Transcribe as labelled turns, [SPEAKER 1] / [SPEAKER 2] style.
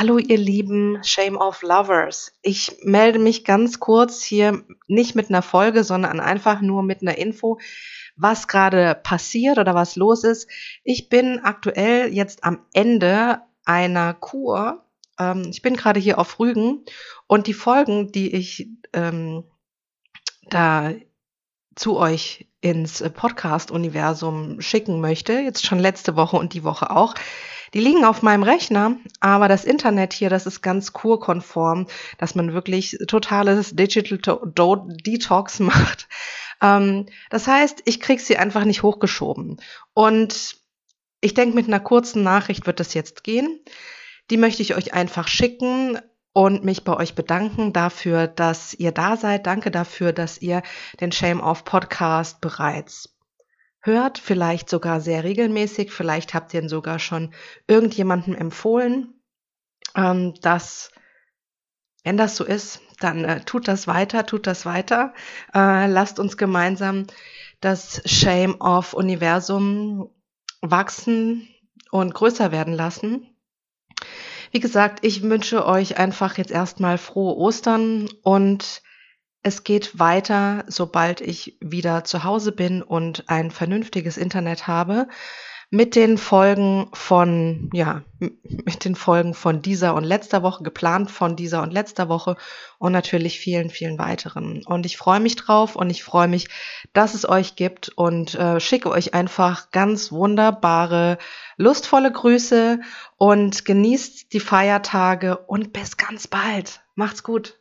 [SPEAKER 1] Hallo ihr lieben Shame of Lovers. Ich melde mich ganz kurz hier nicht mit einer Folge, sondern einfach nur mit einer Info, was gerade passiert oder was los ist. Ich bin aktuell jetzt am Ende einer Kur. Ähm, ich bin gerade hier auf Rügen und die Folgen, die ich ähm, da zu euch ins Podcast-Universum schicken möchte, jetzt schon letzte Woche und die Woche auch, die liegen auf meinem Rechner, aber das Internet hier, das ist ganz kurkonform, dass man wirklich totales Digital Detox macht. Ähm, das heißt, ich krieg sie einfach nicht hochgeschoben. Und ich denke, mit einer kurzen Nachricht wird das jetzt gehen. Die möchte ich euch einfach schicken und mich bei euch bedanken dafür, dass ihr da seid. Danke dafür, dass ihr den Shame Off Podcast bereits hört, vielleicht sogar sehr regelmäßig, vielleicht habt ihr ihn sogar schon irgendjemandem empfohlen. Ähm, dass, wenn das so ist, dann äh, tut das weiter, tut das weiter. Äh, lasst uns gemeinsam das Shame of Universum wachsen und größer werden lassen. Wie gesagt, ich wünsche euch einfach jetzt erstmal frohe Ostern und es geht weiter, sobald ich wieder zu Hause bin und ein vernünftiges Internet habe, mit den Folgen von, ja, mit den Folgen von dieser und letzter Woche, geplant von dieser und letzter Woche und natürlich vielen, vielen weiteren. Und ich freue mich drauf und ich freue mich, dass es euch gibt und äh, schicke euch einfach ganz wunderbare, lustvolle Grüße und genießt die Feiertage und bis ganz bald. Macht's gut.